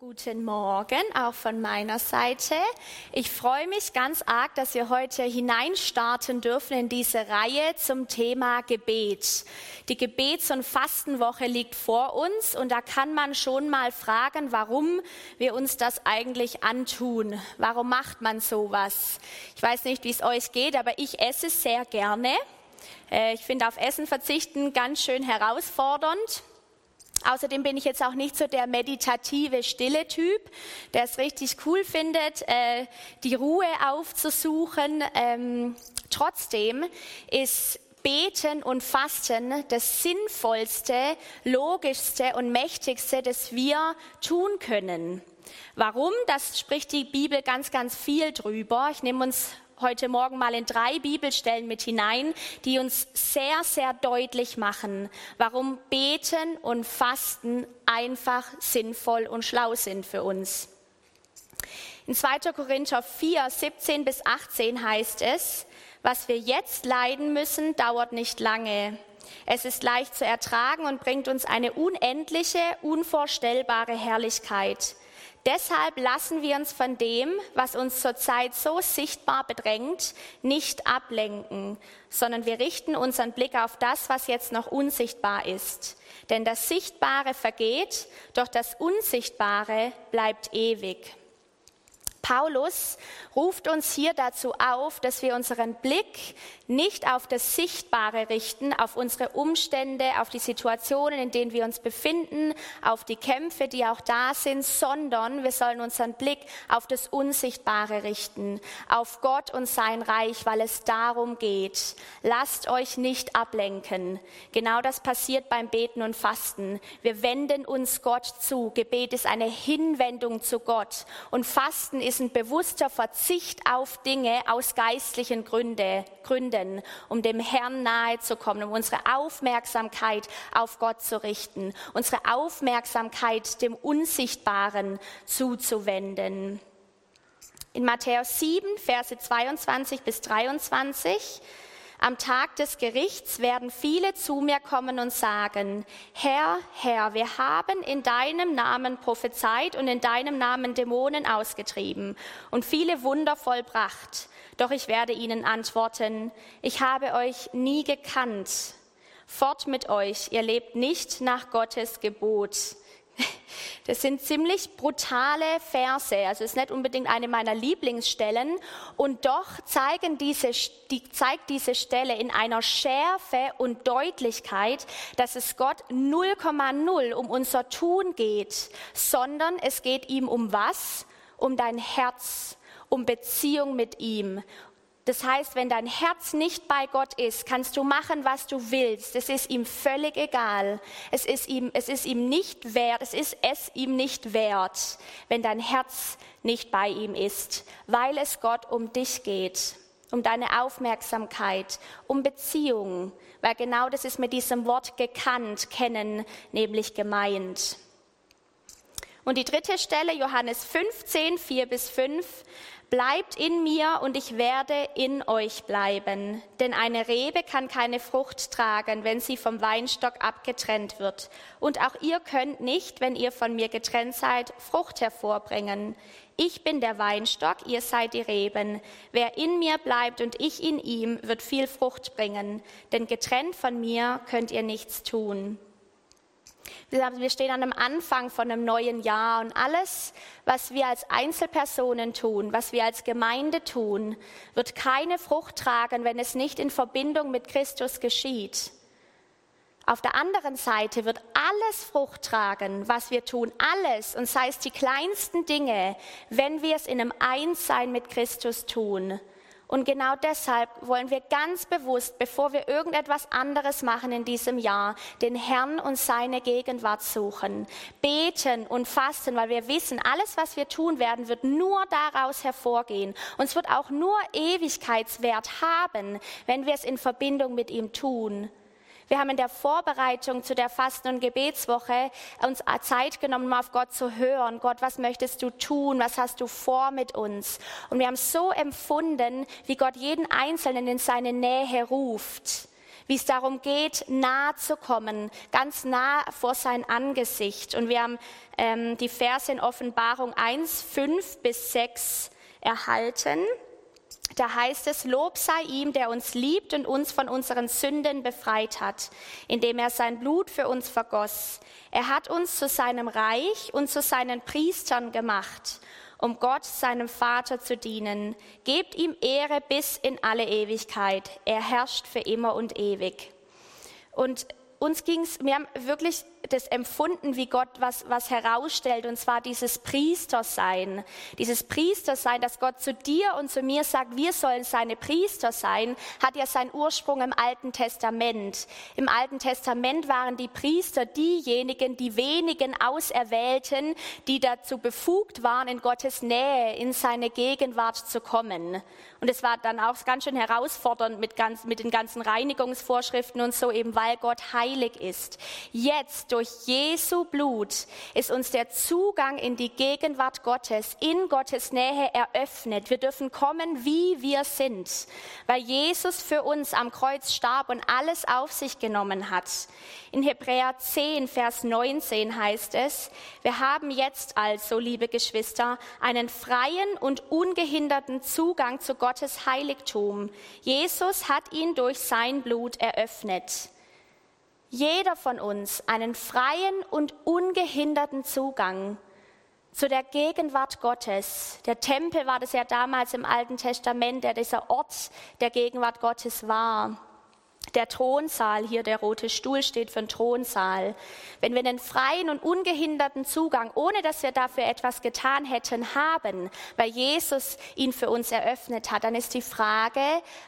Guten Morgen, auch von meiner Seite. Ich freue mich ganz arg, dass wir heute hineinstarten dürfen in diese Reihe zum Thema Gebet. Die Gebets- und Fastenwoche liegt vor uns und da kann man schon mal fragen, warum wir uns das eigentlich antun. Warum macht man sowas? Ich weiß nicht, wie es euch geht, aber ich esse sehr gerne. Äh, ich finde auf Essen verzichten ganz schön herausfordernd. Außerdem bin ich jetzt auch nicht so der meditative, stille Typ, der es richtig cool findet, äh, die Ruhe aufzusuchen. Ähm, trotzdem ist Beten und Fasten das sinnvollste, logischste und mächtigste, das wir tun können. Warum? Das spricht die Bibel ganz, ganz viel drüber. Ich nehme uns heute Morgen mal in drei Bibelstellen mit hinein, die uns sehr, sehr deutlich machen, warum Beten und Fasten einfach sinnvoll und schlau sind für uns. In 2. Korinther 4, 17 bis 18 heißt es, was wir jetzt leiden müssen, dauert nicht lange. Es ist leicht zu ertragen und bringt uns eine unendliche, unvorstellbare Herrlichkeit. Deshalb lassen wir uns von dem, was uns zurzeit so sichtbar bedrängt, nicht ablenken, sondern wir richten unseren Blick auf das, was jetzt noch unsichtbar ist. Denn das Sichtbare vergeht, doch das Unsichtbare bleibt ewig. Paulus ruft uns hier dazu auf, dass wir unseren Blick nicht auf das Sichtbare richten, auf unsere Umstände, auf die Situationen, in denen wir uns befinden, auf die Kämpfe, die auch da sind, sondern wir sollen unseren Blick auf das Unsichtbare richten, auf Gott und sein Reich, weil es darum geht. Lasst euch nicht ablenken. Genau das passiert beim Beten und Fasten. Wir wenden uns Gott zu. Gebet ist eine Hinwendung zu Gott und Fasten ist ein bewusster Verzicht auf Dinge aus geistlichen Gründe, Gründen, um dem Herrn nahe zu kommen, um unsere Aufmerksamkeit auf Gott zu richten, unsere Aufmerksamkeit dem Unsichtbaren zuzuwenden. In Matthäus 7, Verse 22 bis 23 am Tag des Gerichts werden viele zu mir kommen und sagen, Herr, Herr, wir haben in deinem Namen prophezeit und in deinem Namen Dämonen ausgetrieben und viele Wunder vollbracht. Doch ich werde ihnen antworten, ich habe euch nie gekannt. Fort mit euch, ihr lebt nicht nach Gottes Gebot. Das sind ziemlich brutale Verse. Also es ist nicht unbedingt eine meiner Lieblingsstellen. Und doch zeigen diese, die, zeigt diese Stelle in einer Schärfe und Deutlichkeit, dass es Gott 0,0 um unser Tun geht, sondern es geht ihm um was? Um dein Herz, um Beziehung mit ihm, das heißt, wenn dein Herz nicht bei Gott ist, kannst du machen, was du willst. Es ist ihm völlig egal. Es ist ihm, es ist ihm nicht wert. Es ist es ihm nicht wert, wenn dein Herz nicht bei ihm ist, weil es Gott um dich geht, um deine Aufmerksamkeit, um Beziehungen, weil genau das ist mit diesem Wort gekannt, kennen, nämlich gemeint. Und die dritte Stelle, Johannes 15, 4 bis 5, Bleibt in mir und ich werde in euch bleiben. Denn eine Rebe kann keine Frucht tragen, wenn sie vom Weinstock abgetrennt wird. Und auch ihr könnt nicht, wenn ihr von mir getrennt seid, Frucht hervorbringen. Ich bin der Weinstock, ihr seid die Reben. Wer in mir bleibt und ich in ihm, wird viel Frucht bringen. Denn getrennt von mir könnt ihr nichts tun. Wir stehen an einem Anfang von einem neuen Jahr und alles, was wir als Einzelpersonen tun, was wir als Gemeinde tun, wird keine Frucht tragen, wenn es nicht in Verbindung mit Christus geschieht. Auf der anderen Seite wird alles Frucht tragen, was wir tun, alles, und sei es die kleinsten Dinge, wenn wir es in einem Einssein mit Christus tun. Und genau deshalb wollen wir ganz bewusst, bevor wir irgendetwas anderes machen in diesem Jahr, den Herrn und seine Gegenwart suchen, beten und fasten, weil wir wissen, alles, was wir tun werden, wird nur daraus hervorgehen. Und es wird auch nur Ewigkeitswert haben, wenn wir es in Verbindung mit ihm tun. Wir haben in der Vorbereitung zu der Fasten- und Gebetswoche uns Zeit genommen, mal auf Gott zu hören. Gott, was möchtest du tun? Was hast du vor mit uns? Und wir haben so empfunden, wie Gott jeden Einzelnen in seine Nähe ruft wie es darum geht, nah zu kommen, ganz nah vor sein Angesicht. Und wir haben ähm, die Verse in Offenbarung 1, 5 bis 6 erhalten. Da heißt es, Lob sei ihm, der uns liebt und uns von unseren Sünden befreit hat, indem er sein Blut für uns vergoss. Er hat uns zu seinem Reich und zu seinen Priestern gemacht, um Gott, seinem Vater, zu dienen. Gebt ihm Ehre bis in alle Ewigkeit. Er herrscht für immer und ewig. Und uns ging es, wir haben wirklich das empfunden, wie Gott was, was herausstellt, und zwar dieses Priestersein. Dieses Priestersein, dass Gott zu dir und zu mir sagt, wir sollen seine Priester sein, hat ja seinen Ursprung im Alten Testament. Im Alten Testament waren die Priester diejenigen, die wenigen Auserwählten, die dazu befugt waren, in Gottes Nähe, in seine Gegenwart zu kommen. Und es war dann auch ganz schön herausfordernd mit, ganz, mit den ganzen Reinigungsvorschriften und so, eben weil Gott heilig ist. Jetzt durch Jesu Blut ist uns der Zugang in die Gegenwart Gottes, in Gottes Nähe eröffnet. Wir dürfen kommen, wie wir sind, weil Jesus für uns am Kreuz starb und alles auf sich genommen hat. In Hebräer 10, Vers 19 heißt es, wir haben jetzt also, liebe Geschwister, einen freien und ungehinderten Zugang zu Gottes Heiligtum. Jesus hat ihn durch sein Blut eröffnet jeder von uns einen freien und ungehinderten Zugang zu der Gegenwart Gottes. Der Tempel war das ja damals im Alten Testament, der dieser Ort der Gegenwart Gottes war. Der Thronsaal, hier der rote Stuhl steht für den Thronsaal. Wenn wir einen freien und ungehinderten Zugang, ohne dass wir dafür etwas getan hätten, haben, weil Jesus ihn für uns eröffnet hat, dann ist die Frage,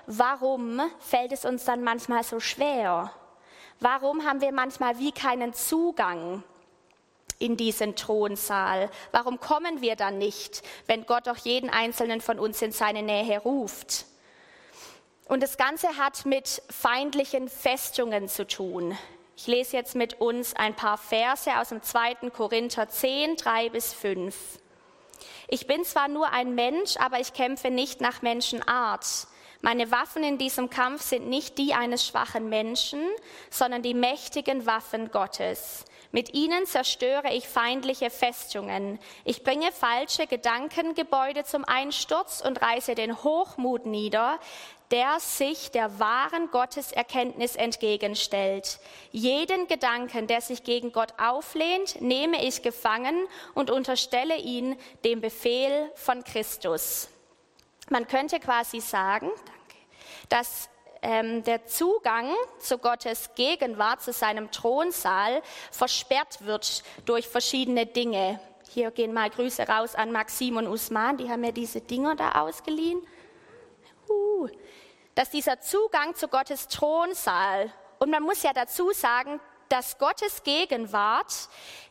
warum fällt es uns dann manchmal so schwer? Warum haben wir manchmal wie keinen Zugang in diesen Thronsaal? Warum kommen wir dann nicht, wenn Gott doch jeden einzelnen von uns in seine Nähe ruft? Und das Ganze hat mit feindlichen Festungen zu tun. Ich lese jetzt mit uns ein paar Verse aus dem 2. Korinther 10, 3 bis 5. Ich bin zwar nur ein Mensch, aber ich kämpfe nicht nach Menschenart. Meine Waffen in diesem Kampf sind nicht die eines schwachen Menschen, sondern die mächtigen Waffen Gottes. Mit ihnen zerstöre ich feindliche Festungen. Ich bringe falsche Gedankengebäude zum Einsturz und reiße den Hochmut nieder, der sich der wahren Gotteserkenntnis entgegenstellt. Jeden Gedanken, der sich gegen Gott auflehnt, nehme ich gefangen und unterstelle ihn dem Befehl von Christus. Man könnte quasi sagen, dass ähm, der Zugang zu Gottes Gegenwart, zu seinem Thronsaal, versperrt wird durch verschiedene Dinge. Hier gehen mal Grüße raus an Maxim und Usman, die haben mir diese Dinger da ausgeliehen. Uh, dass dieser Zugang zu Gottes Thronsaal, und man muss ja dazu sagen, dass Gottes Gegenwart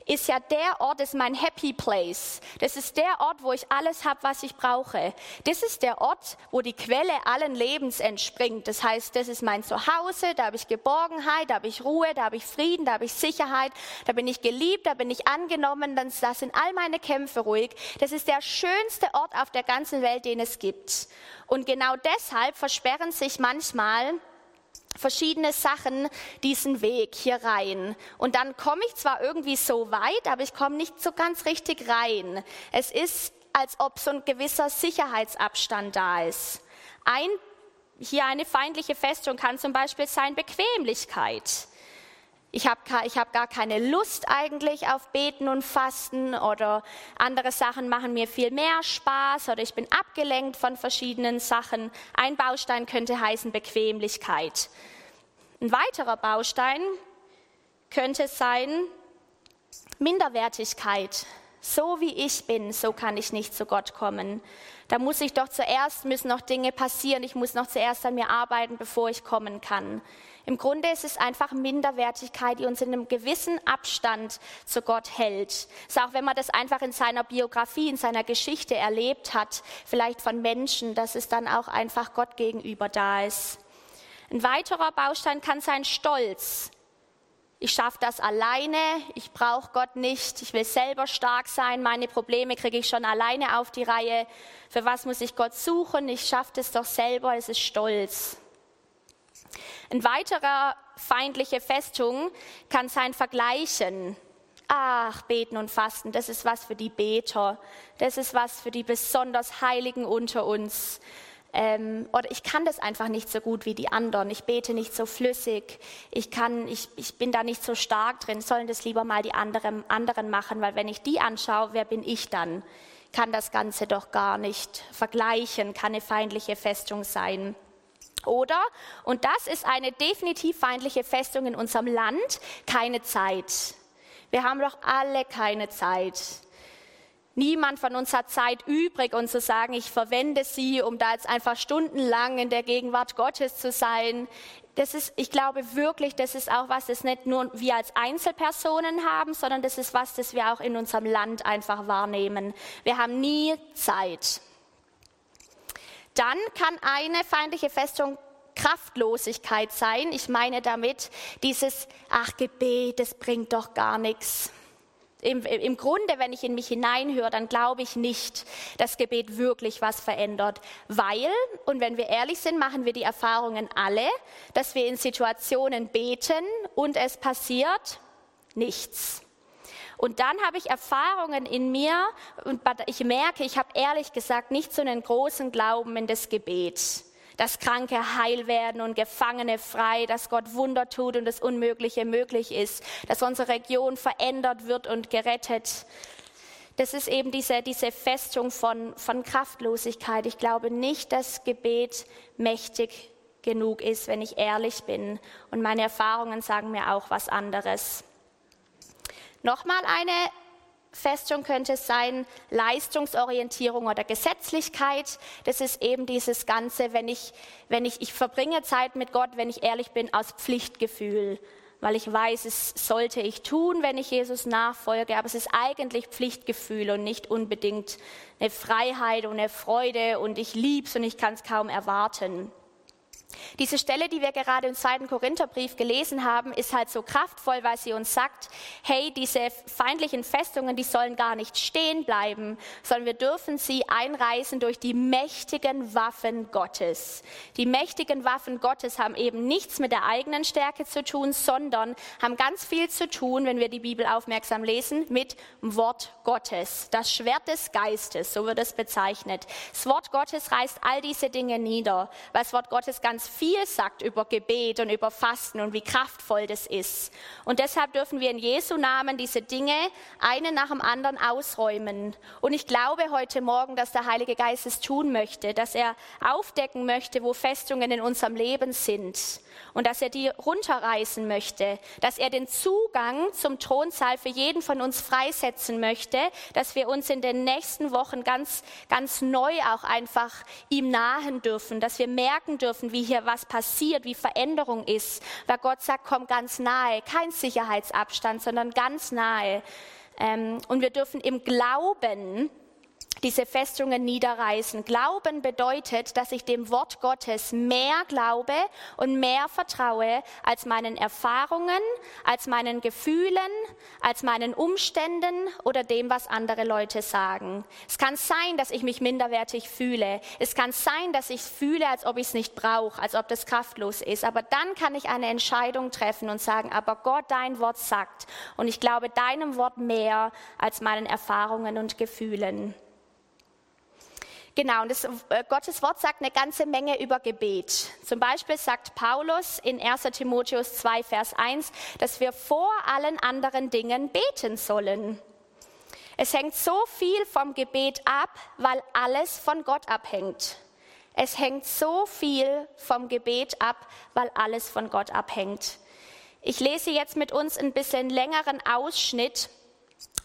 ist ja der Ort, ist mein Happy Place. Das ist der Ort, wo ich alles habe, was ich brauche. Das ist der Ort, wo die Quelle allen Lebens entspringt. Das heißt, das ist mein Zuhause, da habe ich Geborgenheit, da habe ich Ruhe, da habe ich Frieden, da habe ich Sicherheit, da bin ich geliebt, da bin ich angenommen, da sind all meine Kämpfe ruhig. Das ist der schönste Ort auf der ganzen Welt, den es gibt. Und genau deshalb versperren sich manchmal verschiedene Sachen diesen Weg hier rein. Und dann komme ich zwar irgendwie so weit, aber ich komme nicht so ganz richtig rein. Es ist, als ob so ein gewisser Sicherheitsabstand da ist. Ein, hier eine feindliche Festung kann zum Beispiel sein Bequemlichkeit. Ich habe ich hab gar keine Lust eigentlich auf Beten und Fasten oder andere Sachen machen mir viel mehr Spaß oder ich bin abgelenkt von verschiedenen Sachen. Ein Baustein könnte heißen Bequemlichkeit. Ein weiterer Baustein könnte sein Minderwertigkeit. So wie ich bin, so kann ich nicht zu Gott kommen. Da muss ich doch zuerst, müssen noch Dinge passieren, ich muss noch zuerst an mir arbeiten, bevor ich kommen kann. Im Grunde ist es einfach Minderwertigkeit, die uns in einem gewissen Abstand zu Gott hält. ist auch wenn man das einfach in seiner Biografie, in seiner Geschichte erlebt hat, vielleicht von Menschen, dass es dann auch einfach Gott gegenüber da ist. Ein weiterer Baustein kann sein Stolz. Ich schaffe das alleine, ich brauche Gott nicht, ich will selber stark sein, meine Probleme kriege ich schon alleine auf die Reihe. Für was muss ich Gott suchen? Ich schaffe das doch selber, es ist Stolz. Ein weiterer feindliche Festung kann sein Vergleichen. Ach, beten und fasten, das ist was für die Beter. Das ist was für die besonders Heiligen unter uns. Ähm, oder ich kann das einfach nicht so gut wie die anderen. Ich bete nicht so flüssig. Ich, kann, ich, ich bin da nicht so stark drin. Sollen das lieber mal die anderen, anderen machen, weil wenn ich die anschaue, wer bin ich dann? Kann das Ganze doch gar nicht vergleichen, kann eine feindliche Festung sein. Oder, und das ist eine definitiv feindliche Festung in unserem Land, keine Zeit. Wir haben doch alle keine Zeit. Niemand von uns hat Zeit übrig, und zu sagen, ich verwende sie, um da jetzt einfach stundenlang in der Gegenwart Gottes zu sein. Das ist, ich glaube wirklich, das ist auch was, das nicht nur wir als Einzelpersonen haben, sondern das ist was, das wir auch in unserem Land einfach wahrnehmen. Wir haben nie Zeit. Dann kann eine feindliche Festung Kraftlosigkeit sein. Ich meine damit dieses, ach Gebet, das bringt doch gar nichts. Im, Im, Grunde, wenn ich in mich hineinhöre, dann glaube ich nicht, dass Gebet wirklich was verändert. Weil, und wenn wir ehrlich sind, machen wir die Erfahrungen alle, dass wir in Situationen beten und es passiert nichts. Und dann habe ich Erfahrungen in mir und ich merke, ich habe ehrlich gesagt nicht so einen großen Glauben in das Gebet dass Kranke heil werden und Gefangene frei, dass Gott Wunder tut und das Unmögliche möglich ist, dass unsere Region verändert wird und gerettet. Das ist eben diese, diese Festung von, von Kraftlosigkeit. Ich glaube nicht, dass Gebet mächtig genug ist, wenn ich ehrlich bin. Und meine Erfahrungen sagen mir auch was anderes. Nochmal eine Festung könnte es sein Leistungsorientierung oder Gesetzlichkeit. Das ist eben dieses Ganze, wenn ich, wenn ich, ich verbringe Zeit mit Gott, wenn ich ehrlich bin, aus Pflichtgefühl. Weil ich weiß, es sollte ich tun, wenn ich Jesus nachfolge, aber es ist eigentlich Pflichtgefühl und nicht unbedingt eine Freiheit und eine Freude und ich lieb's und ich kann es kaum erwarten. Diese Stelle, die wir gerade im zweiten Korintherbrief gelesen haben, ist halt so kraftvoll, weil sie uns sagt, hey, diese feindlichen Festungen, die sollen gar nicht stehen bleiben, sondern wir dürfen sie einreißen durch die mächtigen Waffen Gottes. Die mächtigen Waffen Gottes haben eben nichts mit der eigenen Stärke zu tun, sondern haben ganz viel zu tun, wenn wir die Bibel aufmerksam lesen, mit Wort Gottes. Das Schwert des Geistes, so wird es bezeichnet. Das Wort Gottes reißt all diese Dinge nieder, weil das Wort Gottes ganz viel sagt über Gebet und über Fasten und wie kraftvoll das ist. Und deshalb dürfen wir in Jesu Namen diese Dinge eine nach dem anderen ausräumen. Und ich glaube heute Morgen, dass der Heilige Geist es tun möchte, dass er aufdecken möchte, wo Festungen in unserem Leben sind und dass er die runterreißen möchte, dass er den Zugang zum Thronsaal für jeden von uns freisetzen möchte, dass wir uns in den nächsten Wochen ganz, ganz neu auch einfach ihm nahen dürfen, dass wir merken dürfen, wie hier was passiert, wie Veränderung ist, weil Gott sagt, komm ganz nahe, kein Sicherheitsabstand, sondern ganz nahe. Ähm, und wir dürfen im Glauben diese Festungen niederreißen. Glauben bedeutet, dass ich dem Wort Gottes mehr glaube und mehr vertraue als meinen Erfahrungen, als meinen Gefühlen, als meinen Umständen oder dem, was andere Leute sagen. Es kann sein, dass ich mich minderwertig fühle. Es kann sein, dass ich fühle, als ob ich es nicht brauche, als ob das kraftlos ist. Aber dann kann ich eine Entscheidung treffen und sagen, aber Gott, dein Wort sagt. Und ich glaube deinem Wort mehr als meinen Erfahrungen und Gefühlen. Genau, und das, äh, Gottes Wort sagt eine ganze Menge über Gebet. Zum Beispiel sagt Paulus in 1 Timotheus 2, Vers 1, dass wir vor allen anderen Dingen beten sollen. Es hängt so viel vom Gebet ab, weil alles von Gott abhängt. Es hängt so viel vom Gebet ab, weil alles von Gott abhängt. Ich lese jetzt mit uns ein bisschen längeren Ausschnitt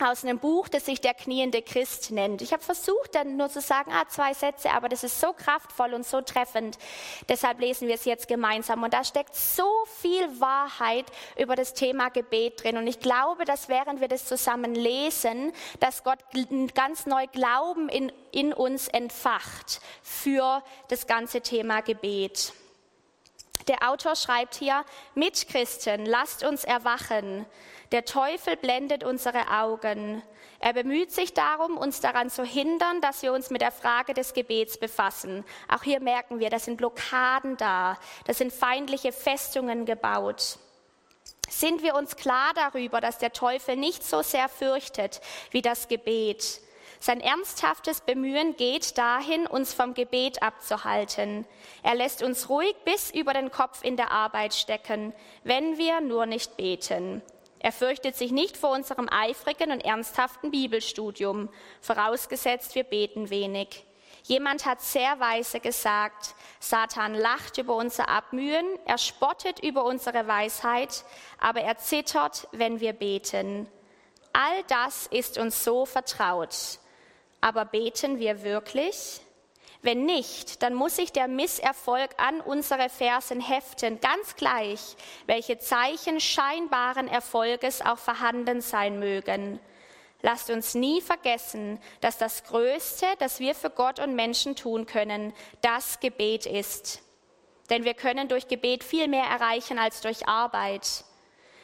aus einem Buch, das sich der kniende Christ nennt. Ich habe versucht, dann nur zu sagen, ah, zwei Sätze, aber das ist so kraftvoll und so treffend. Deshalb lesen wir es jetzt gemeinsam. Und da steckt so viel Wahrheit über das Thema Gebet drin. Und ich glaube, dass während wir das zusammen lesen, dass Gott ganz neu Glauben in, in uns entfacht für das ganze Thema Gebet. Der Autor schreibt hier, Mitchristen, lasst uns erwachen. Der Teufel blendet unsere Augen. Er bemüht sich darum, uns daran zu hindern, dass wir uns mit der Frage des Gebets befassen. Auch hier merken wir, da sind Blockaden da, da sind feindliche Festungen gebaut. Sind wir uns klar darüber, dass der Teufel nicht so sehr fürchtet wie das Gebet? Sein ernsthaftes Bemühen geht dahin, uns vom Gebet abzuhalten. Er lässt uns ruhig bis über den Kopf in der Arbeit stecken, wenn wir nur nicht beten. Er fürchtet sich nicht vor unserem eifrigen und ernsthaften Bibelstudium, vorausgesetzt wir beten wenig. Jemand hat sehr weise gesagt, Satan lacht über unser Abmühen, er spottet über unsere Weisheit, aber er zittert, wenn wir beten. All das ist uns so vertraut. Aber beten wir wirklich? Wenn nicht, dann muss sich der Misserfolg an unsere Fersen heften, ganz gleich, welche Zeichen scheinbaren Erfolges auch vorhanden sein mögen. Lasst uns nie vergessen, dass das Größte, das wir für Gott und Menschen tun können, das Gebet ist. Denn wir können durch Gebet viel mehr erreichen als durch Arbeit.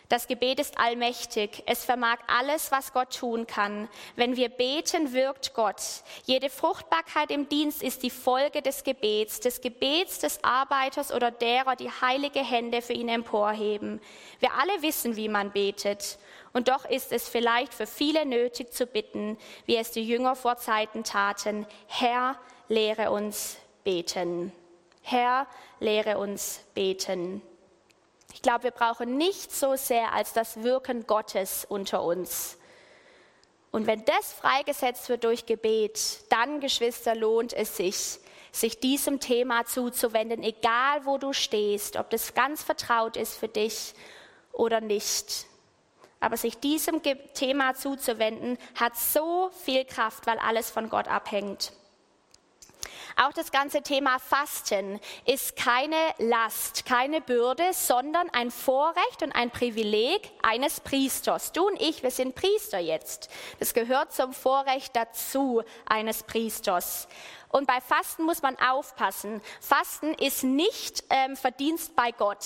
Das Gebet ist allmächtig. Es vermag alles, was Gott tun kann. Wenn wir beten, wirkt Gott. Jede Fruchtbarkeit im Dienst ist die Folge des Gebets, des Gebets des Arbeiters oder derer, die heilige Hände für ihn emporheben. Wir alle wissen, wie man betet. Und doch ist es vielleicht für viele nötig zu bitten, wie es die Jünger vor Zeiten taten. Herr, lehre uns beten. Herr, lehre uns beten. Ich glaube, wir brauchen nicht so sehr als das Wirken Gottes unter uns. Und wenn das freigesetzt wird durch Gebet, dann, Geschwister, lohnt es sich, sich diesem Thema zuzuwenden, egal wo du stehst, ob das ganz vertraut ist für dich oder nicht. Aber sich diesem Thema zuzuwenden, hat so viel Kraft, weil alles von Gott abhängt. Auch das ganze Thema Fasten ist keine Last, keine Bürde, sondern ein Vorrecht und ein Privileg eines Priesters. Du und ich, wir sind Priester jetzt. Das gehört zum Vorrecht dazu eines Priesters. Und bei Fasten muss man aufpassen. Fasten ist nicht ähm, Verdienst bei Gott.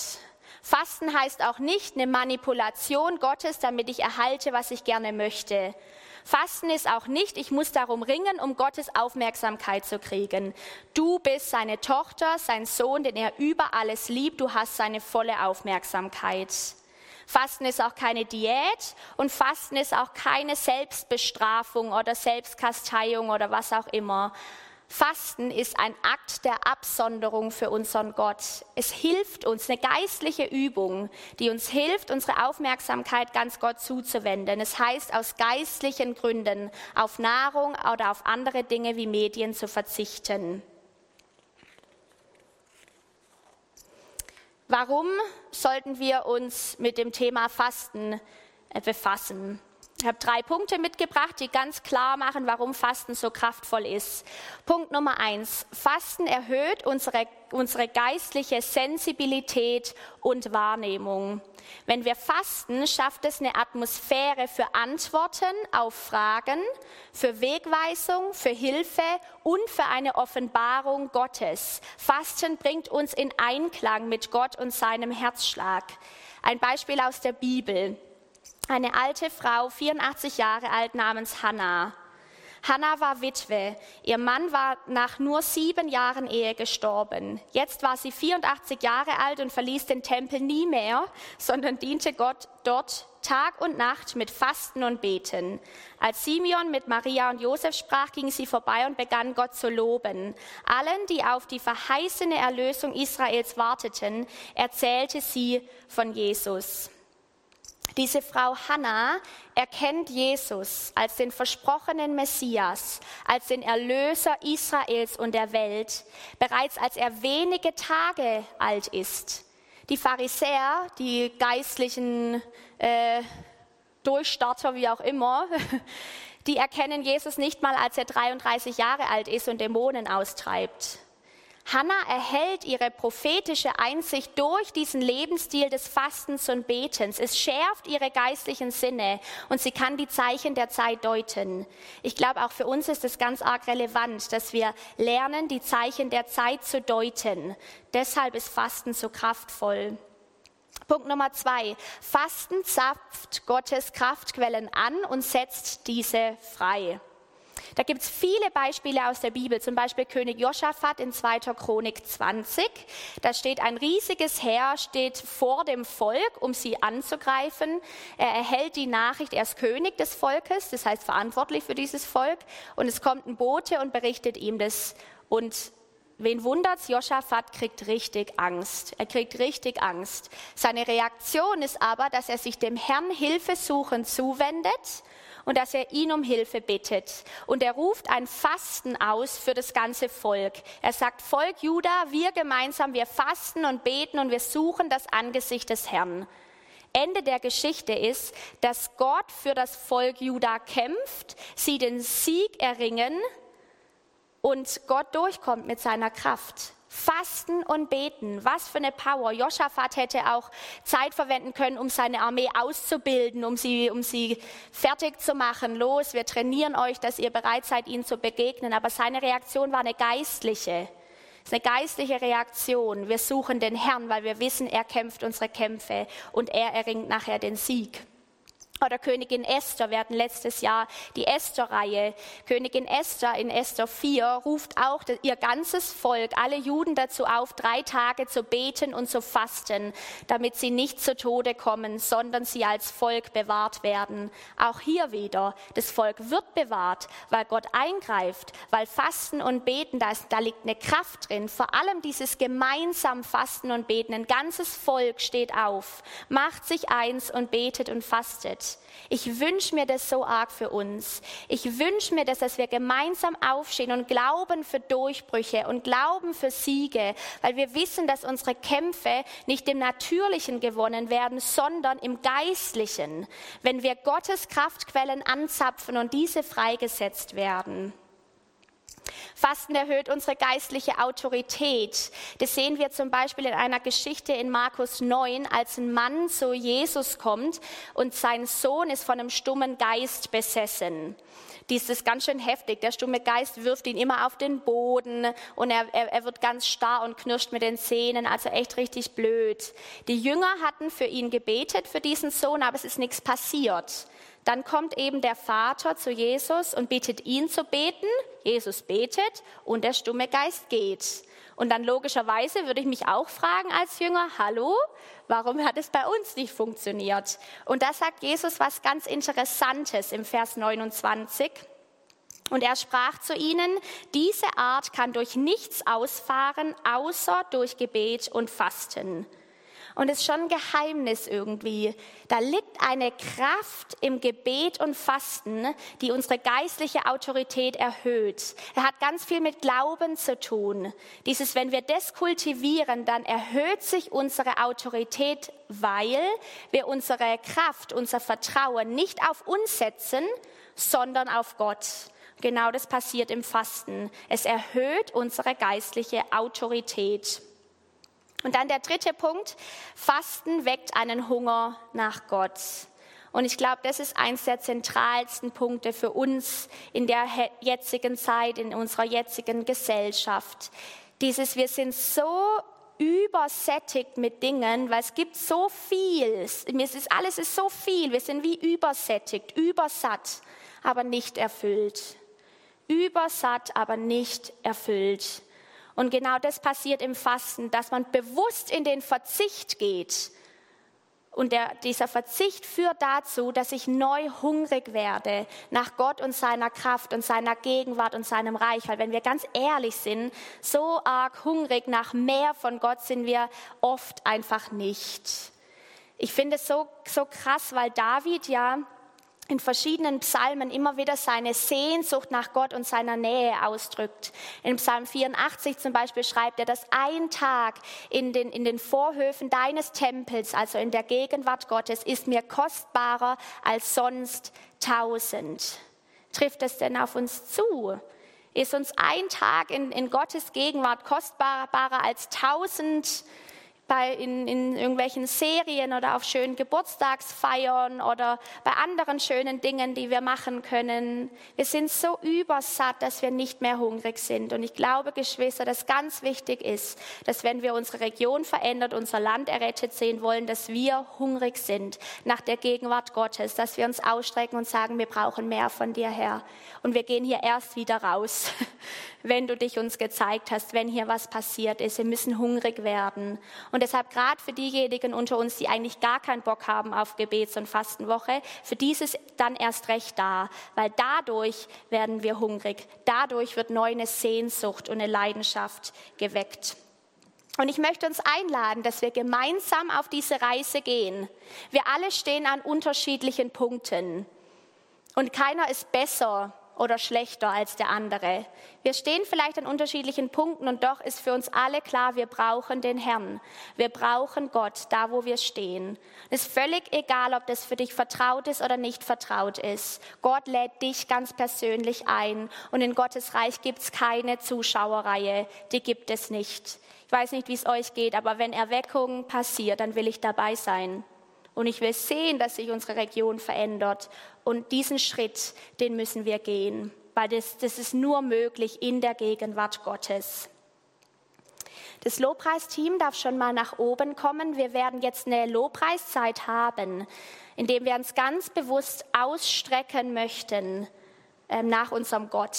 Fasten heißt auch nicht eine Manipulation Gottes, damit ich erhalte, was ich gerne möchte. Fasten ist auch nicht, ich muss darum ringen, um Gottes Aufmerksamkeit zu kriegen. Du bist seine Tochter, sein Sohn, den er über alles liebt. Du hast seine volle Aufmerksamkeit. Fasten ist auch keine Diät und Fasten ist auch keine Selbstbestrafung oder Selbstkasteiung oder was auch immer. Fasten ist ein Akt der Absonderung für unseren Gott. Es hilft uns, eine geistliche Übung, die uns hilft, unsere Aufmerksamkeit ganz Gott zuzuwenden. Es heißt, aus geistlichen Gründen auf Nahrung oder auf andere Dinge wie Medien zu verzichten. Warum sollten wir uns mit dem Thema Fasten befassen? Ich habe drei Punkte mitgebracht, die ganz klar machen, warum Fasten so kraftvoll ist. Punkt Nummer eins. Fasten erhöht unsere, unsere geistliche Sensibilität und Wahrnehmung. Wenn wir fasten, schafft es eine Atmosphäre für Antworten auf Fragen, für Wegweisung, für Hilfe und für eine Offenbarung Gottes. Fasten bringt uns in Einklang mit Gott und seinem Herzschlag. Ein Beispiel aus der Bibel eine alte Frau, 84 Jahre alt, namens Hannah. Hannah war Witwe. Ihr Mann war nach nur sieben Jahren Ehe gestorben. Jetzt war sie 84 Jahre alt und verließ den Tempel nie mehr, sondern diente Gott dort Tag und Nacht mit Fasten und Beten. Als Simeon mit Maria und Josef sprach, ging sie vorbei und begann Gott zu loben. Allen, die auf die verheißene Erlösung Israels warteten, erzählte sie von Jesus. Diese Frau Hannah erkennt Jesus als den versprochenen Messias, als den Erlöser Israels und der Welt, bereits als er wenige Tage alt ist. Die Pharisäer, die geistlichen äh, Durchstarter, wie auch immer, die erkennen Jesus nicht mal, als er 33 Jahre alt ist und Dämonen austreibt. Hannah erhält ihre prophetische Einsicht durch diesen Lebensstil des Fastens und Betens. Es schärft ihre geistlichen Sinne und sie kann die Zeichen der Zeit deuten. Ich glaube, auch für uns ist es ganz arg relevant, dass wir lernen, die Zeichen der Zeit zu deuten. Deshalb ist Fasten so kraftvoll. Punkt Nummer zwei. Fasten zapft Gottes Kraftquellen an und setzt diese frei. Da gibt es viele Beispiele aus der Bibel, zum Beispiel König Josaphat in 2. Chronik 20. Da steht ein riesiges Heer, steht vor dem Volk, um sie anzugreifen. Er erhält die Nachricht, er ist König des Volkes, das heißt verantwortlich für dieses Volk. Und es kommt ein Bote und berichtet ihm das. Und Wen wundert's? Josaphat kriegt richtig Angst. Er kriegt richtig Angst. Seine Reaktion ist aber, dass er sich dem Herrn Hilfe suchen zuwendet und dass er ihn um Hilfe bittet. Und er ruft ein Fasten aus für das ganze Volk. Er sagt, Volk Juda, wir gemeinsam, wir fasten und beten und wir suchen das Angesicht des Herrn. Ende der Geschichte ist, dass Gott für das Volk Juda kämpft, sie den Sieg erringen und Gott durchkommt mit seiner Kraft. Fasten und beten, was für eine Power. Joschafat hätte auch Zeit verwenden können, um seine Armee auszubilden, um sie, um sie fertig zu machen. Los, wir trainieren euch, dass ihr bereit seid, ihnen zu begegnen. Aber seine Reaktion war eine geistliche. Es ist eine geistliche Reaktion. Wir suchen den Herrn, weil wir wissen, er kämpft unsere Kämpfe und er erringt nachher den Sieg oder Königin Esther. Wir hatten letztes Jahr die Esther-Reihe. Königin Esther in Esther 4 ruft auch ihr ganzes Volk, alle Juden dazu auf, drei Tage zu beten und zu fasten, damit sie nicht zu Tode kommen, sondern sie als Volk bewahrt werden. Auch hier wieder, das Volk wird bewahrt, weil Gott eingreift, weil Fasten und Beten, da, ist, da liegt eine Kraft drin. Vor allem dieses gemeinsam Fasten und Beten. Ein ganzes Volk steht auf, macht sich eins und betet und fastet. Ich wünsche mir das so arg für uns. Ich wünsche mir das, dass wir gemeinsam aufstehen und glauben für Durchbrüche und glauben für Siege, weil wir wissen, dass unsere Kämpfe nicht im Natürlichen gewonnen werden, sondern im Geistlichen, wenn wir Gottes Kraftquellen anzapfen und diese freigesetzt werden. Fasten erhöht unsere geistliche Autorität. Das sehen wir zum Beispiel in einer Geschichte in Markus 9, als ein Mann zu Jesus kommt und sein Sohn ist von einem stummen Geist besessen. Dies ist ganz schön heftig. Der stumme Geist wirft ihn immer auf den Boden und er, er, er wird ganz starr und knirscht mit den Zähnen, also echt richtig blöd. Die Jünger hatten für ihn gebetet, für diesen Sohn, aber es ist nichts passiert. Dann kommt eben der Vater zu Jesus und bittet ihn zu beten. Jesus betet und der stumme Geist geht. Und dann logischerweise würde ich mich auch fragen als Jünger, hallo, warum hat es bei uns nicht funktioniert? Und da sagt Jesus was ganz Interessantes im Vers 29. Und er sprach zu ihnen, diese Art kann durch nichts ausfahren, außer durch Gebet und Fasten. Und es ist schon ein Geheimnis irgendwie. Da liegt eine Kraft im Gebet und Fasten, die unsere geistliche Autorität erhöht. Er hat ganz viel mit Glauben zu tun. Dieses, wenn wir das kultivieren, dann erhöht sich unsere Autorität, weil wir unsere Kraft, unser Vertrauen nicht auf uns setzen, sondern auf Gott. Genau das passiert im Fasten. Es erhöht unsere geistliche Autorität. Und dann der dritte Punkt, Fasten weckt einen Hunger nach Gott. Und ich glaube, das ist eines der zentralsten Punkte für uns in der jetzigen Zeit, in unserer jetzigen Gesellschaft. Dieses, wir sind so übersättigt mit Dingen, weil es gibt so viel. Es ist, alles ist so viel. Wir sind wie übersättigt, übersatt, aber nicht erfüllt. Übersatt, aber nicht erfüllt. Und genau das passiert im Fasten, dass man bewusst in den Verzicht geht. Und der, dieser Verzicht führt dazu, dass ich neu hungrig werde nach Gott und seiner Kraft und seiner Gegenwart und seinem Reich. Weil wenn wir ganz ehrlich sind, so arg hungrig nach mehr von Gott sind wir oft einfach nicht. Ich finde es so, so krass, weil David ja in verschiedenen Psalmen immer wieder seine Sehnsucht nach Gott und seiner Nähe ausdrückt. In Psalm 84 zum Beispiel schreibt er, dass ein Tag in den, in den Vorhöfen deines Tempels, also in der Gegenwart Gottes, ist mir kostbarer als sonst tausend. Trifft es denn auf uns zu? Ist uns ein Tag in, in Gottes Gegenwart kostbarer als tausend bei, in, in irgendwelchen Serien oder auf schönen Geburtstagsfeiern oder bei anderen schönen Dingen, die wir machen können. Wir sind so übersatt, dass wir nicht mehr hungrig sind. Und ich glaube, Geschwister, dass ganz wichtig ist, dass wenn wir unsere Region verändert, unser Land errettet sehen wollen, dass wir hungrig sind nach der Gegenwart Gottes, dass wir uns ausstrecken und sagen, wir brauchen mehr von dir, Herr. Und wir gehen hier erst wieder raus, wenn du dich uns gezeigt hast, wenn hier was passiert ist. Wir müssen hungrig werden. Und deshalb gerade für diejenigen unter uns, die eigentlich gar keinen Bock haben auf Gebets- und Fastenwoche, für dieses dann erst recht da, weil dadurch werden wir hungrig. Dadurch wird neu eine Sehnsucht und eine Leidenschaft geweckt. Und ich möchte uns einladen, dass wir gemeinsam auf diese Reise gehen. Wir alle stehen an unterschiedlichen Punkten. Und keiner ist besser oder schlechter als der andere. Wir stehen vielleicht an unterschiedlichen Punkten und doch ist für uns alle klar, wir brauchen den Herrn. Wir brauchen Gott da, wo wir stehen. Es ist völlig egal, ob das für dich vertraut ist oder nicht vertraut ist. Gott lädt dich ganz persönlich ein und in Gottes Reich gibt es keine Zuschauerreihe. Die gibt es nicht. Ich weiß nicht, wie es euch geht, aber wenn Erweckung passiert, dann will ich dabei sein. Und ich will sehen, dass sich unsere Region verändert. Und diesen Schritt, den müssen wir gehen, weil das, das ist nur möglich in der Gegenwart Gottes. Das Lobpreisteam darf schon mal nach oben kommen. Wir werden jetzt eine Lobpreiszeit haben, in dem wir uns ganz bewusst ausstrecken möchten ähm, nach unserem Gott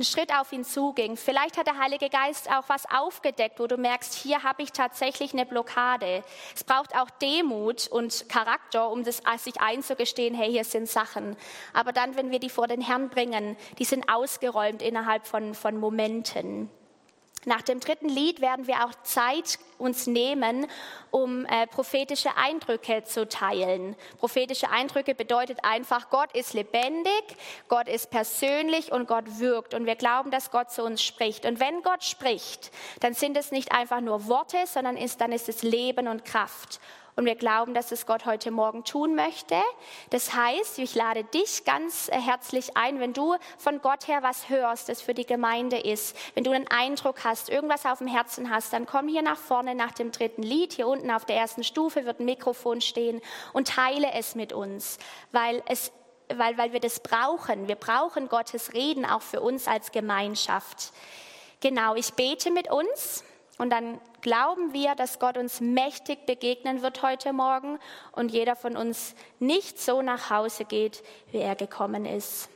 einen Schritt auf ihn zuging. Vielleicht hat der Heilige Geist auch was aufgedeckt, wo du merkst, hier habe ich tatsächlich eine Blockade. Es braucht auch Demut und Charakter, um das sich einzugestehen, hey, hier sind Sachen. Aber dann, wenn wir die vor den Herrn bringen, die sind ausgeräumt innerhalb von, von Momenten. Nach dem dritten Lied werden wir auch Zeit uns nehmen, um äh, prophetische Eindrücke zu teilen. Prophetische Eindrücke bedeutet einfach, Gott ist lebendig, Gott ist persönlich und Gott wirkt. Und wir glauben, dass Gott zu uns spricht. Und wenn Gott spricht, dann sind es nicht einfach nur Worte, sondern ist, dann ist es Leben und Kraft. Und wir glauben, dass es Gott heute Morgen tun möchte. Das heißt, ich lade dich ganz äh, herzlich ein, wenn du von Gott her was hörst, das für die Gemeinde ist, wenn du einen Eindruck hast, irgendwas auf dem Herzen hast, dann komm hier nach vorne nach dem dritten Lied. Hier unten auf der ersten Stufe wird ein Mikrofon stehen und teile es mit uns, weil es weil, weil wir das brauchen. Wir brauchen Gottes Reden auch für uns als Gemeinschaft. Genau, ich bete mit uns und dann glauben wir, dass Gott uns mächtig begegnen wird heute Morgen und jeder von uns nicht so nach Hause geht, wie er gekommen ist.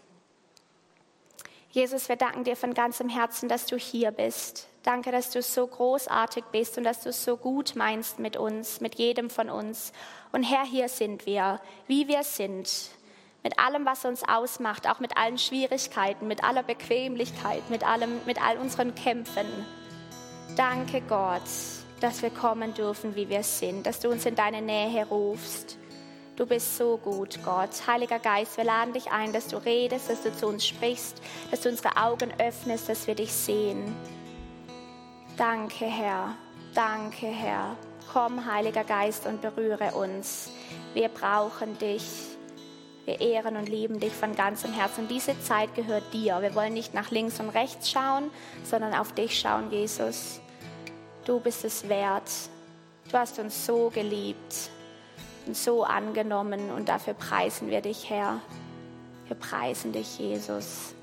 Jesus, wir danken dir von ganzem Herzen, dass du hier bist. Danke, dass du so großartig bist und dass du so gut meinst mit uns, mit jedem von uns. Und Herr, hier sind wir, wie wir sind, mit allem, was uns ausmacht, auch mit allen Schwierigkeiten, mit aller Bequemlichkeit, mit allem, mit all unseren Kämpfen. Danke Gott, dass wir kommen dürfen, wie wir sind, dass du uns in deine Nähe rufst. Du bist so gut, Gott. Heiliger Geist, wir laden dich ein, dass du redest, dass du zu uns sprichst, dass du unsere Augen öffnest, dass wir dich sehen. Danke, Herr. Danke, Herr. Komm, Heiliger Geist, und berühre uns. Wir brauchen dich. Wir ehren und lieben dich von ganzem Herzen. Diese Zeit gehört dir. Wir wollen nicht nach links und rechts schauen, sondern auf dich schauen, Jesus. Du bist es wert. Du hast uns so geliebt und so angenommen und dafür preisen wir dich, Herr. Wir preisen dich, Jesus.